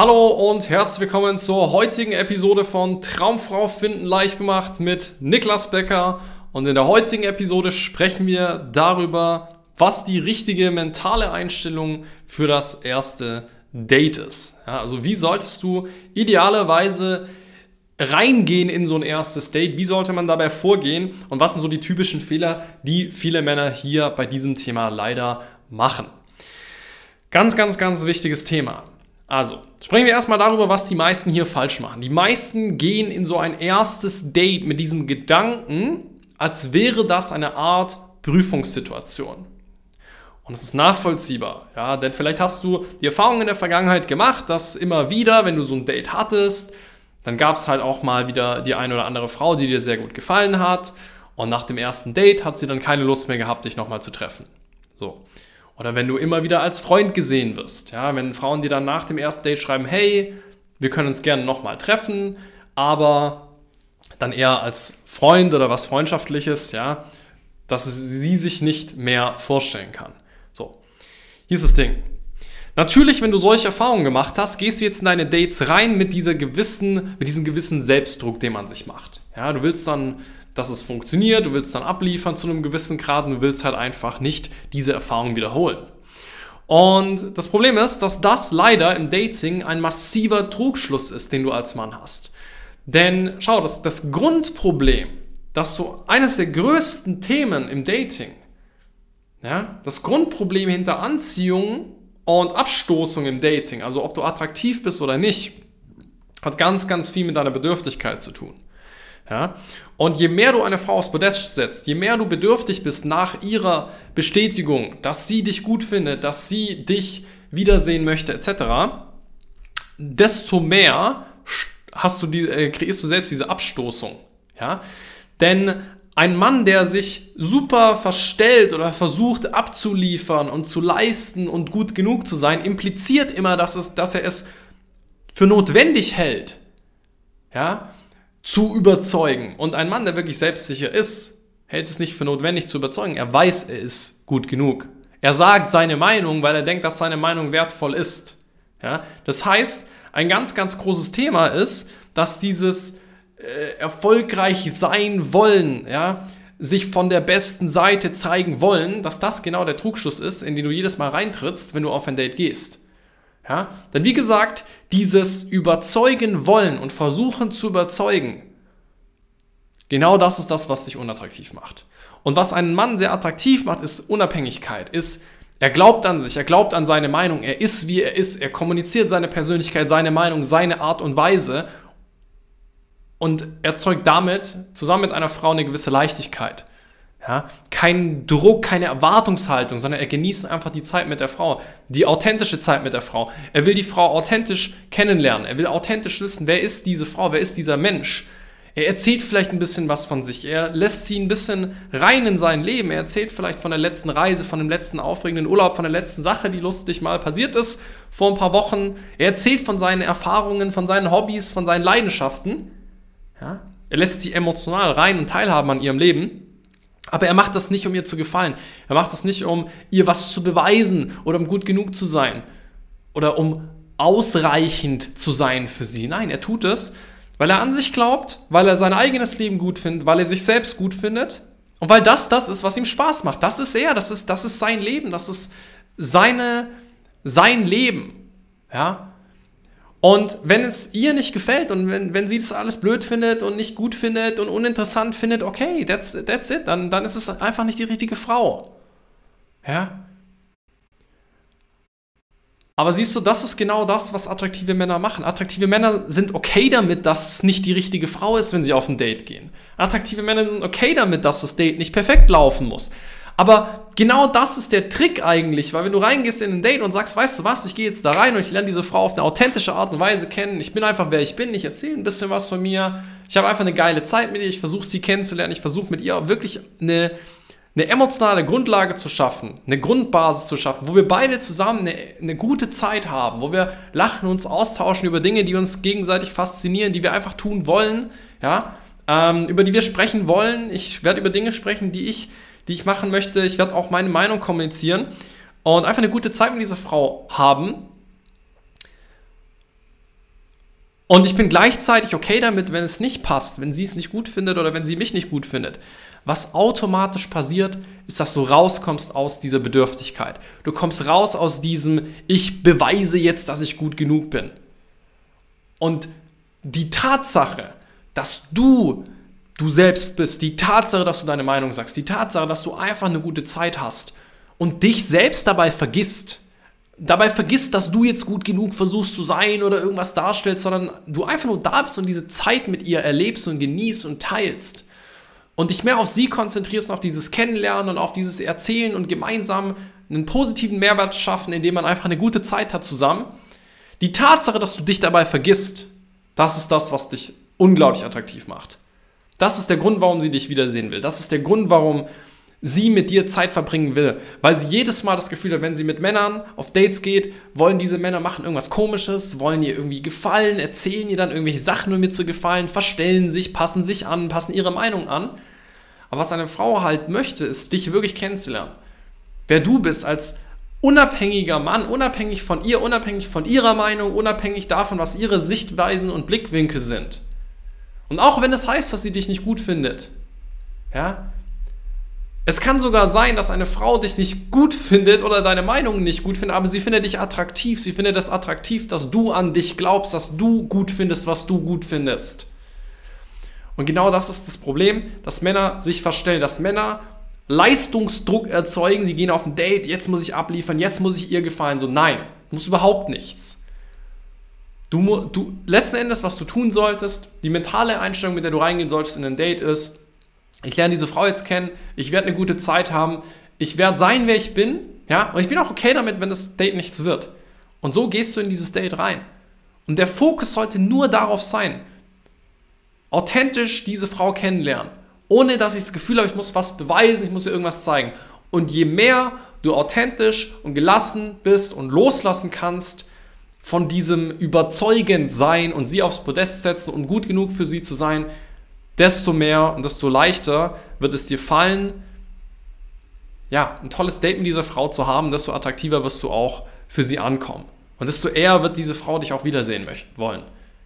Hallo und herzlich willkommen zur heutigen Episode von Traumfrau finden leicht gemacht mit Niklas Becker. Und in der heutigen Episode sprechen wir darüber, was die richtige mentale Einstellung für das erste Date ist. Ja, also wie solltest du idealerweise reingehen in so ein erstes Date? Wie sollte man dabei vorgehen? Und was sind so die typischen Fehler, die viele Männer hier bei diesem Thema leider machen? Ganz, ganz, ganz wichtiges Thema. Also, sprechen wir erstmal darüber, was die meisten hier falsch machen. Die meisten gehen in so ein erstes Date mit diesem Gedanken, als wäre das eine Art Prüfungssituation. Und es ist nachvollziehbar, ja, denn vielleicht hast du die Erfahrung in der Vergangenheit gemacht, dass immer wieder, wenn du so ein Date hattest, dann gab es halt auch mal wieder die eine oder andere Frau, die dir sehr gut gefallen hat. Und nach dem ersten Date hat sie dann keine Lust mehr gehabt, dich nochmal zu treffen. So. Oder wenn du immer wieder als Freund gesehen wirst. Ja, wenn Frauen dir dann nach dem ersten Date schreiben, hey, wir können uns gerne nochmal treffen, aber dann eher als Freund oder was Freundschaftliches, ja, dass sie sich nicht mehr vorstellen kann. So, hier ist das Ding. Natürlich, wenn du solche Erfahrungen gemacht hast, gehst du jetzt in deine Dates rein mit, dieser gewissen, mit diesem gewissen Selbstdruck, den man sich macht. Ja, du willst dann dass es funktioniert, du willst dann abliefern zu einem gewissen Grad und du willst halt einfach nicht diese Erfahrung wiederholen. Und das Problem ist, dass das leider im Dating ein massiver Trugschluss ist, den du als Mann hast. Denn schau, das, das Grundproblem, dass du eines der größten Themen im Dating, ja, das Grundproblem hinter Anziehung und Abstoßung im Dating, also ob du attraktiv bist oder nicht, hat ganz, ganz viel mit deiner Bedürftigkeit zu tun. Ja? Und je mehr du eine Frau aufs Podest setzt, je mehr du bedürftig bist nach ihrer Bestätigung, dass sie dich gut findet, dass sie dich wiedersehen möchte, etc., desto mehr hast du die, äh, kreierst du selbst diese Abstoßung. Ja? Denn ein Mann, der sich super verstellt oder versucht abzuliefern und zu leisten und gut genug zu sein, impliziert immer, dass, es, dass er es für notwendig hält, ja, zu überzeugen. Und ein Mann, der wirklich selbstsicher ist, hält es nicht für notwendig zu überzeugen. Er weiß, er ist gut genug. Er sagt seine Meinung, weil er denkt, dass seine Meinung wertvoll ist. Ja? Das heißt, ein ganz, ganz großes Thema ist, dass dieses äh, erfolgreich sein wollen, ja, sich von der besten Seite zeigen wollen, dass das genau der Trugschuss ist, in den du jedes Mal reintrittst, wenn du auf ein Date gehst. Ja? Denn wie gesagt, dieses Überzeugen wollen und versuchen zu überzeugen, genau das ist das, was dich unattraktiv macht. Und was einen Mann sehr attraktiv macht, ist Unabhängigkeit, ist er glaubt an sich, er glaubt an seine Meinung, er ist wie er ist, er kommuniziert seine Persönlichkeit, seine Meinung, seine Art und Weise und erzeugt damit zusammen mit einer Frau eine gewisse Leichtigkeit. Ja, kein Druck, keine Erwartungshaltung, sondern er genießt einfach die Zeit mit der Frau, die authentische Zeit mit der Frau. Er will die Frau authentisch kennenlernen. Er will authentisch wissen, wer ist diese Frau, wer ist dieser Mensch. Er erzählt vielleicht ein bisschen was von sich. Er lässt sie ein bisschen rein in sein Leben. Er erzählt vielleicht von der letzten Reise, von dem letzten aufregenden Urlaub, von der letzten Sache, die lustig mal passiert ist vor ein paar Wochen. Er erzählt von seinen Erfahrungen, von seinen Hobbys, von seinen Leidenschaften. Ja? Er lässt sie emotional rein und teilhaben an ihrem Leben. Aber er macht das nicht, um ihr zu gefallen. Er macht das nicht, um ihr was zu beweisen oder um gut genug zu sein oder um ausreichend zu sein für sie. Nein, er tut es, weil er an sich glaubt, weil er sein eigenes Leben gut findet, weil er sich selbst gut findet und weil das das ist, was ihm Spaß macht. Das ist er, das ist, das ist sein Leben, das ist seine, sein Leben. Ja? Und wenn es ihr nicht gefällt und wenn, wenn sie das alles blöd findet und nicht gut findet und uninteressant findet, okay, that's, that's it, dann, dann ist es einfach nicht die richtige Frau. Ja? Aber siehst du, das ist genau das, was attraktive Männer machen. Attraktive Männer sind okay damit, dass es nicht die richtige Frau ist, wenn sie auf ein Date gehen. Attraktive Männer sind okay damit, dass das Date nicht perfekt laufen muss. Aber genau das ist der Trick eigentlich, weil wenn du reingehst in ein Date und sagst, weißt du was, ich gehe jetzt da rein und ich lerne diese Frau auf eine authentische Art und Weise kennen, ich bin einfach wer ich bin, ich erzähle ein bisschen was von mir, ich habe einfach eine geile Zeit mit ihr, ich versuche sie kennenzulernen, ich versuche mit ihr wirklich eine, eine emotionale Grundlage zu schaffen, eine Grundbasis zu schaffen, wo wir beide zusammen eine, eine gute Zeit haben, wo wir lachen, uns austauschen über Dinge, die uns gegenseitig faszinieren, die wir einfach tun wollen, ja, ähm, über die wir sprechen wollen. Ich werde über Dinge sprechen, die ich die ich machen möchte. Ich werde auch meine Meinung kommunizieren und einfach eine gute Zeit mit dieser Frau haben. Und ich bin gleichzeitig okay damit, wenn es nicht passt, wenn sie es nicht gut findet oder wenn sie mich nicht gut findet. Was automatisch passiert, ist, dass du rauskommst aus dieser Bedürftigkeit. Du kommst raus aus diesem, ich beweise jetzt, dass ich gut genug bin. Und die Tatsache, dass du du selbst bist, die Tatsache, dass du deine Meinung sagst, die Tatsache, dass du einfach eine gute Zeit hast und dich selbst dabei vergisst, dabei vergisst, dass du jetzt gut genug versuchst zu sein oder irgendwas darstellst, sondern du einfach nur da bist und diese Zeit mit ihr erlebst und genießt und teilst und dich mehr auf sie konzentrierst und auf dieses Kennenlernen und auf dieses Erzählen und gemeinsam einen positiven Mehrwert schaffen, indem man einfach eine gute Zeit hat zusammen. Die Tatsache, dass du dich dabei vergisst, das ist das, was dich unglaublich attraktiv macht. Das ist der Grund, warum sie dich wiedersehen will. Das ist der Grund, warum sie mit dir Zeit verbringen will. Weil sie jedes Mal das Gefühl hat, wenn sie mit Männern auf Dates geht, wollen diese Männer machen irgendwas Komisches, wollen ihr irgendwie gefallen, erzählen ihr dann irgendwelche Sachen, um mir zu gefallen, verstellen sich, passen sich an, passen ihre Meinung an. Aber was eine Frau halt möchte, ist, dich wirklich kennenzulernen. Wer du bist als unabhängiger Mann, unabhängig von ihr, unabhängig von ihrer Meinung, unabhängig davon, was ihre Sichtweisen und Blickwinkel sind. Und auch wenn es heißt, dass sie dich nicht gut findet, ja, es kann sogar sein, dass eine Frau dich nicht gut findet oder deine Meinung nicht gut findet, aber sie findet dich attraktiv. Sie findet es attraktiv, dass du an dich glaubst, dass du gut findest, was du gut findest. Und genau das ist das Problem, dass Männer sich verstellen, dass Männer Leistungsdruck erzeugen. Sie gehen auf ein Date, jetzt muss ich abliefern, jetzt muss ich ihr gefallen. So, nein, du musst überhaupt nichts. Du, du, letzten Endes, was du tun solltest, die mentale Einstellung, mit der du reingehen solltest in ein Date ist, ich lerne diese Frau jetzt kennen, ich werde eine gute Zeit haben, ich werde sein, wer ich bin, ja, und ich bin auch okay damit, wenn das Date nichts wird. Und so gehst du in dieses Date rein. Und der Fokus sollte nur darauf sein, authentisch diese Frau kennenlernen, ohne dass ich das Gefühl habe, ich muss was beweisen, ich muss ihr irgendwas zeigen. Und je mehr du authentisch und gelassen bist und loslassen kannst von diesem überzeugend sein und sie aufs Podest setzen und gut genug für sie zu sein, desto mehr und desto leichter wird es dir fallen, ja, ein tolles Date mit dieser Frau zu haben, desto attraktiver wirst du auch für sie ankommen. Und desto eher wird diese Frau dich auch wiedersehen wollen.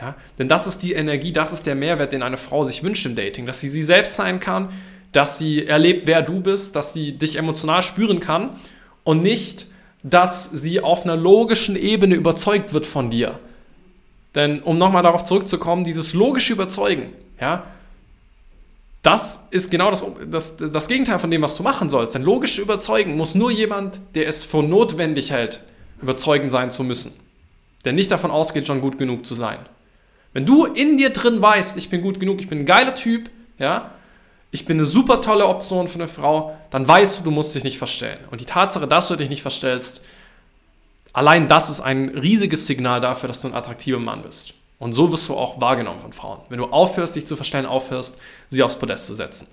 Ja? Denn das ist die Energie, das ist der Mehrwert, den eine Frau sich wünscht im Dating, dass sie sie selbst sein kann, dass sie erlebt, wer du bist, dass sie dich emotional spüren kann und nicht, dass sie auf einer logischen Ebene überzeugt wird von dir. Denn um nochmal darauf zurückzukommen, dieses logische Überzeugen, ja, das ist genau das, das, das Gegenteil von dem, was du machen sollst. Denn logisch überzeugen muss nur jemand, der es für notwendig hält, überzeugend sein zu müssen. Der nicht davon ausgeht, schon gut genug zu sein. Wenn du in dir drin weißt, ich bin gut genug, ich bin ein geiler Typ, ja, ich bin eine super tolle Option für eine Frau, dann weißt du, du musst dich nicht verstellen. Und die Tatsache, dass du dich nicht verstellst, allein das ist ein riesiges Signal dafür, dass du ein attraktiver Mann bist. Und so wirst du auch wahrgenommen von Frauen. Wenn du aufhörst, dich zu verstellen, aufhörst, sie aufs Podest zu setzen.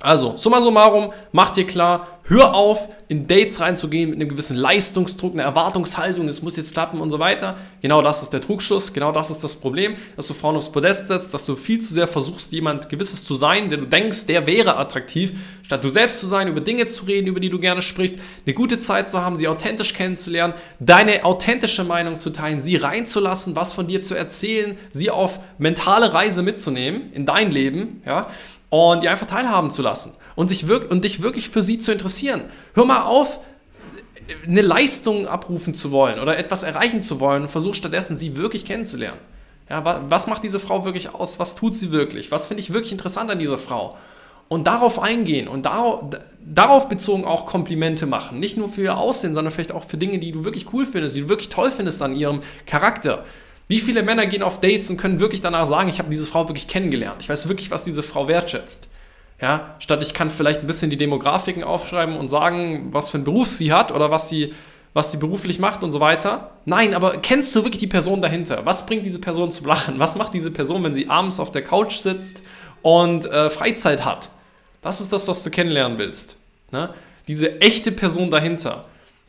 Also, summa summarum, mach dir klar, hör auf, in Dates reinzugehen mit einem gewissen Leistungsdruck, einer Erwartungshaltung, es muss jetzt klappen und so weiter. Genau das ist der Trugschluss, genau das ist das Problem, dass du Frauen aufs Podest setzt, dass du viel zu sehr versuchst, jemand Gewisses zu sein, der du denkst, der wäre attraktiv, statt du selbst zu sein, über Dinge zu reden, über die du gerne sprichst, eine gute Zeit zu haben, sie authentisch kennenzulernen, deine authentische Meinung zu teilen, sie reinzulassen, was von dir zu erzählen, sie auf mentale Reise mitzunehmen in dein Leben, ja, und die einfach teilhaben zu lassen und, sich wirk und dich wirklich für sie zu interessieren. Hör mal auf, eine Leistung abrufen zu wollen oder etwas erreichen zu wollen und versuch stattdessen, sie wirklich kennenzulernen. Ja, was macht diese Frau wirklich aus? Was tut sie wirklich? Was finde ich wirklich interessant an dieser Frau? Und darauf eingehen und darauf, darauf bezogen auch Komplimente machen. Nicht nur für ihr Aussehen, sondern vielleicht auch für Dinge, die du wirklich cool findest, die du wirklich toll findest an ihrem Charakter. Wie viele Männer gehen auf Dates und können wirklich danach sagen, ich habe diese Frau wirklich kennengelernt. Ich weiß wirklich, was diese Frau wertschätzt. Ja, statt ich kann vielleicht ein bisschen die Demografiken aufschreiben und sagen, was für einen Beruf sie hat oder was sie, was sie beruflich macht und so weiter. Nein, aber kennst du wirklich die Person dahinter? Was bringt diese Person zum Lachen? Was macht diese Person, wenn sie abends auf der Couch sitzt und äh, Freizeit hat? Das ist das, was du kennenlernen willst. Ne? Diese echte Person dahinter.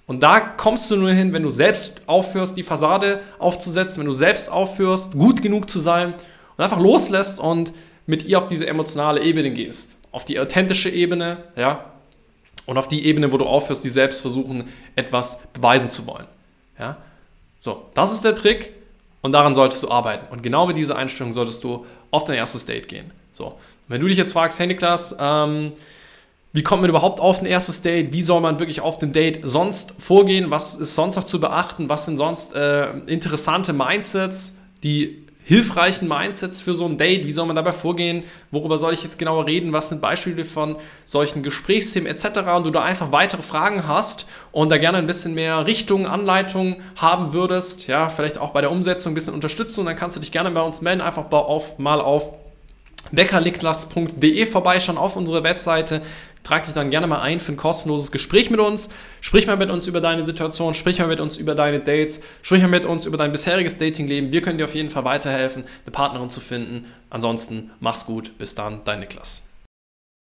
Und da kommst du nur hin, wenn du selbst aufhörst, die Fassade aufzusetzen, wenn du selbst aufhörst, gut genug zu sein und einfach loslässt und mit ihr auf diese emotionale Ebene gehst. Auf die authentische Ebene, ja, und auf die Ebene, wo du aufhörst, die selbst versuchen, etwas beweisen zu wollen. Ja. So, das ist der Trick. und daran solltest du arbeiten. Und genau mit dieser Einstellung solltest du auf dein erstes Date gehen. So, wenn du dich jetzt fragst, hey Niklas, ähm, wie kommt man überhaupt auf ein erstes Date? Wie soll man wirklich auf dem Date sonst vorgehen? Was ist sonst noch zu beachten? Was sind sonst äh, interessante Mindsets, die hilfreichen Mindsets für so ein Date? Wie soll man dabei vorgehen? Worüber soll ich jetzt genauer reden? Was sind Beispiele von solchen Gesprächsthemen etc. Und du da einfach weitere Fragen hast und da gerne ein bisschen mehr Richtung, Anleitung haben würdest, ja, vielleicht auch bei der Umsetzung ein bisschen Unterstützung, dann kannst du dich gerne bei uns melden, einfach auf, mal auf beckerliklas.de vorbeischauen auf unsere Webseite. Trag dich dann gerne mal ein für ein kostenloses Gespräch mit uns. Sprich mal mit uns über deine Situation, sprich mal mit uns über deine Dates, sprich mal mit uns über dein bisheriges Datingleben. Wir können dir auf jeden Fall weiterhelfen, eine Partnerin zu finden. Ansonsten mach's gut. Bis dann, dein Niklas.